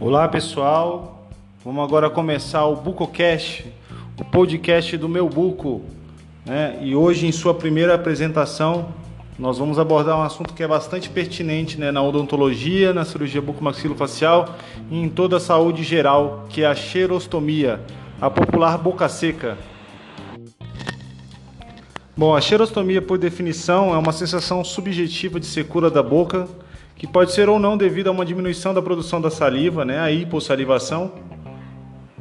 Olá pessoal, vamos agora começar o BucoCast, o podcast do meu Buco. Né? E hoje, em sua primeira apresentação, nós vamos abordar um assunto que é bastante pertinente né, na odontologia, na cirurgia bucomaxilofacial e em toda a saúde geral, que é a xerostomia, a popular boca seca. Bom, a xerostomia, por definição, é uma sensação subjetiva de secura da boca que pode ser ou não devido a uma diminuição da produção da saliva, né, a hipossalivação,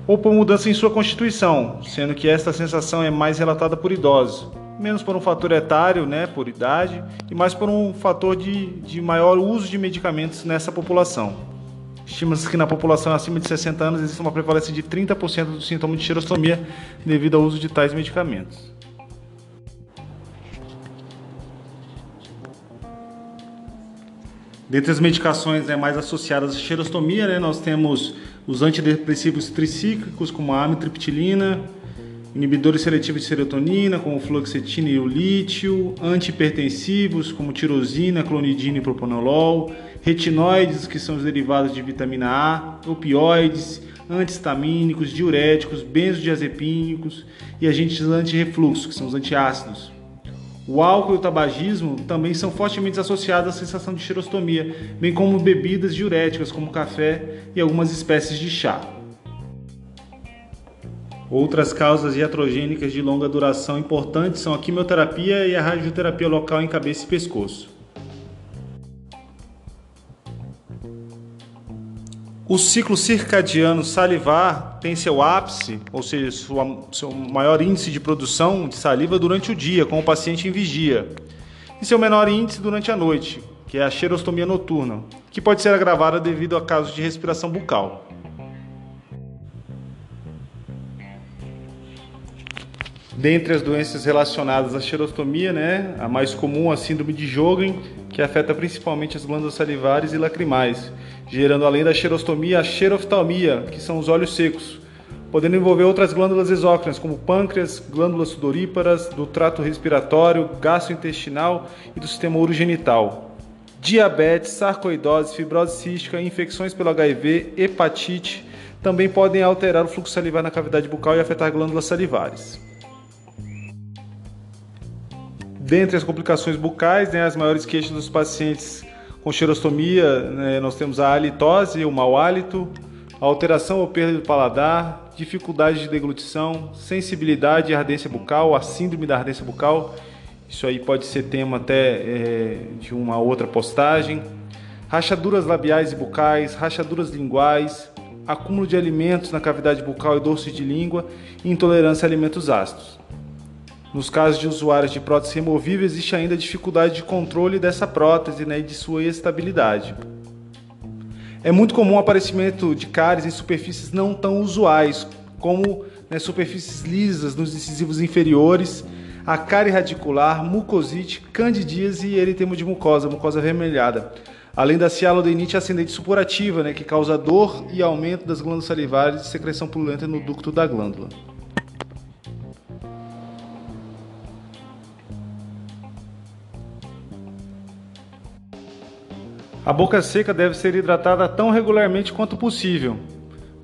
ou por mudança em sua constituição, sendo que esta sensação é mais relatada por idosos, menos por um fator etário, né, por idade, e mais por um fator de, de maior uso de medicamentos nessa população. Estima-se que na população acima de 60 anos existe uma prevalência de 30% dos sintomas de xerostomia devido ao uso de tais medicamentos. Dentre as medicações né, mais associadas à xerostomia, né, nós temos os antidepressivos tricíclicos, como a amitriptilina, inibidores seletivos de serotonina, como fluoxetina e o lítio, antihipertensivos, como tirosina, clonidina e propanolol, retinoides, que são os derivados de vitamina A, opioides, antihistamínicos, diuréticos, benzodiazepínicos e agentes antirrefluxo, que são os antiácidos. O álcool e o tabagismo também são fortemente associados à sensação de xerostomia, bem como bebidas diuréticas como café e algumas espécies de chá. Outras causas iatrogênicas de longa duração importantes são a quimioterapia e a radioterapia local em cabeça e pescoço. O ciclo circadiano salivar tem seu ápice, ou seja, sua, seu maior índice de produção de saliva durante o dia, com o paciente em vigia, e seu menor índice durante a noite, que é a xerostomia noturna, que pode ser agravada devido a casos de respiração bucal. Dentre as doenças relacionadas à xerostomia, né, a mais comum é a síndrome de Jogren, que afeta principalmente as glândulas salivares e lacrimais, gerando além da xerostomia a xeroftalmia, que são os olhos secos, podendo envolver outras glândulas exócrinas, como pâncreas, glândulas sudoríparas, do trato respiratório, gastrointestinal e do sistema urogenital. Diabetes, sarcoidose, fibrose cística, infecções pelo HIV, hepatite também podem alterar o fluxo salivar na cavidade bucal e afetar glândulas salivares. Dentre as complicações bucais, né, as maiores queixas dos pacientes com xerostomia, né, nós temos a halitose, o mau hálito, a alteração ou perda do paladar, dificuldade de deglutição, sensibilidade e ardência bucal, a síndrome da ardência bucal. Isso aí pode ser tema até é, de uma outra postagem. Rachaduras labiais e bucais, rachaduras linguais, acúmulo de alimentos na cavidade bucal e dorso de língua intolerância a alimentos ácidos. Nos casos de usuários de prótese removível, existe ainda dificuldade de controle dessa prótese né, e de sua estabilidade. É muito comum o aparecimento de cáries em superfícies não tão usuais, como né, superfícies lisas nos incisivos inferiores, a cárie radicular, mucosite, candidíase e eritema de mucosa, mucosa avermelhada. Além da cialodenite ascendente supurativa, né, que causa dor e aumento das glândulas salivares e secreção purulenta no ducto da glândula. A boca seca deve ser hidratada tão regularmente quanto possível.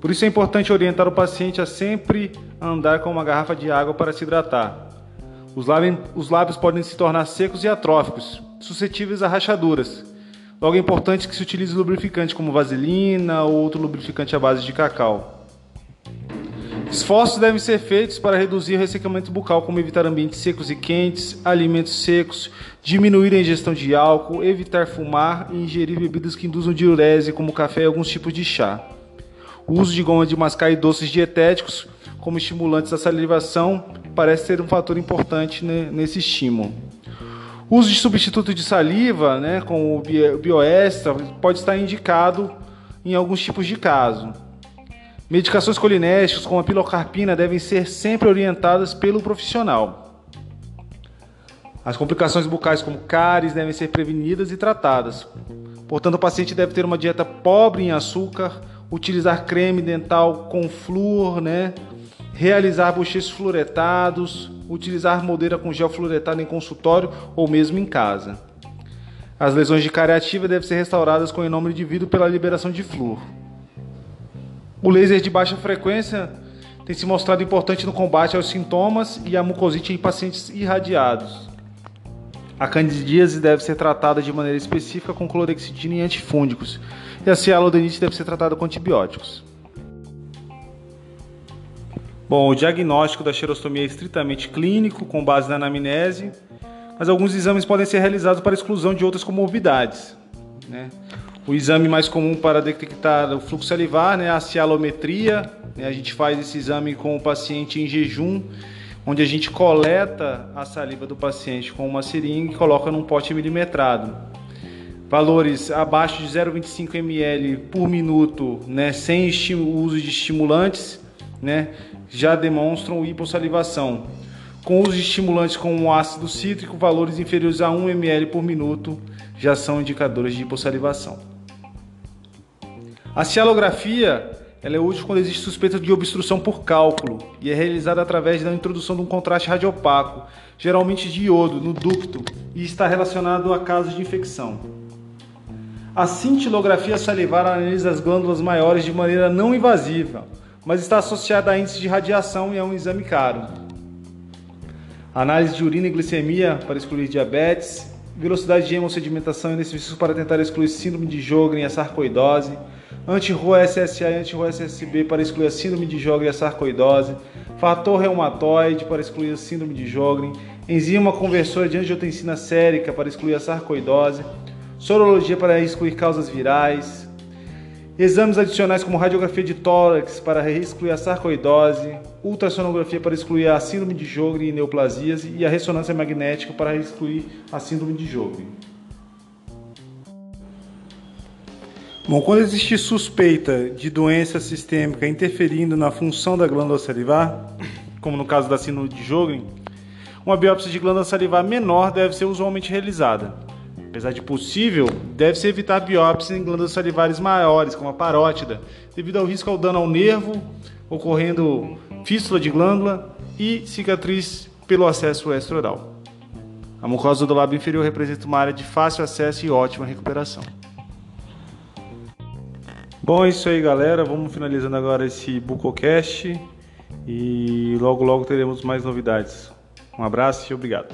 Por isso é importante orientar o paciente a sempre andar com uma garrafa de água para se hidratar. Os lábios, os lábios podem se tornar secos e atróficos, suscetíveis a rachaduras. Logo é importante que se utilize lubrificante como vaselina ou outro lubrificante à base de cacau. Esforços devem ser feitos para reduzir o ressecamento bucal, como evitar ambientes secos e quentes, alimentos secos, diminuir a ingestão de álcool, evitar fumar e ingerir bebidas que induzam diurese, como café e alguns tipos de chá. O uso de goma de mascar e doces dietéticos como estimulantes da salivação parece ser um fator importante nesse estímulo. O uso de substituto de saliva, né, como o bioextra, pode estar indicado em alguns tipos de caso. Medicações colinérgicas como a pilocarpina devem ser sempre orientadas pelo profissional. As complicações bucais como cáries devem ser prevenidas e tratadas. Portanto, o paciente deve ter uma dieta pobre em açúcar, utilizar creme dental com flúor, né? realizar bochechos fluoretados, utilizar moldeira com gel fluoretado em consultório ou mesmo em casa. As lesões de cárie ativa devem ser restauradas com enômero indivíduo pela liberação de flúor. O laser de baixa frequência tem se mostrado importante no combate aos sintomas e à mucosite em pacientes irradiados. A candidíase deve ser tratada de maneira específica com clorexidina e antifúngicos, e a cialodenite deve ser tratada com antibióticos. Bom, o diagnóstico da xerostomia é estritamente clínico, com base na anamnese, mas alguns exames podem ser realizados para exclusão de outras comorbidades. Né? O exame mais comum para detectar o fluxo salivar né, a cialometria. Né? A gente faz esse exame com o paciente em jejum, onde a gente coleta a saliva do paciente com uma seringa e coloca num pote milimetrado. Valores abaixo de 0,25 ml por minuto, né, sem uso de estimulantes, né, já demonstram hipossalivação. Com uso de estimulantes como ácido cítrico, valores inferiores a 1 ml por minuto já são indicadores de hipossalivação. A cialografia ela é útil quando existe suspeita de obstrução por cálculo e é realizada através da introdução de um contraste radiopaco, geralmente de iodo, no ducto, e está relacionado a casos de infecção. A cintilografia salivar analisa as glândulas maiores de maneira não invasiva, mas está associada a índice de radiação e é um exame caro. Análise de urina e glicemia para excluir diabetes, velocidade de hemossedimentação e necessários para tentar excluir síndrome de Jogren e a sarcoidose, anti-ROA-SSA e anti-ROA-SSB para excluir a síndrome de Jogren e a sarcoidose, fator reumatoide para excluir a síndrome de Jogren, enzima conversora de angiotensina sérica para excluir a sarcoidose, sorologia para excluir causas virais, Exames adicionais como radiografia de tórax para excluir a sarcoidose, ultrassonografia para excluir a síndrome de Jogren e neoplasias. E a ressonância magnética para excluir a síndrome de Jogren. Bom, quando existe suspeita de doença sistêmica interferindo na função da glândula salivar, como no caso da síndrome de Jogren, uma biópsia de glândula salivar menor deve ser usualmente realizada. Apesar de possível, deve-se evitar biópsia em glândulas salivares maiores, como a parótida, devido ao risco ao dano ao nervo, ocorrendo fístula de glândula e cicatriz pelo acesso extraoral. A mucosa do lábio inferior representa uma área de fácil acesso e ótima recuperação. Bom, é isso aí, galera. Vamos finalizando agora esse Bucocast e logo logo teremos mais novidades. Um abraço e obrigado.